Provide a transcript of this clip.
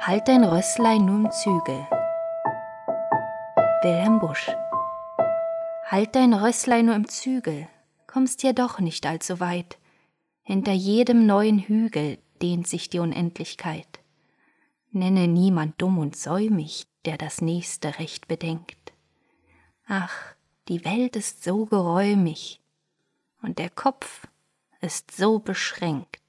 Halt dein Rösslein nur im Zügel. Wilhelm Busch. Halt dein Rösslein nur im Zügel, kommst ja doch nicht allzu weit. Hinter jedem neuen Hügel dehnt sich die Unendlichkeit. Nenne niemand dumm und säumig, der das nächste Recht bedenkt. Ach, die Welt ist so geräumig und der Kopf ist so beschränkt.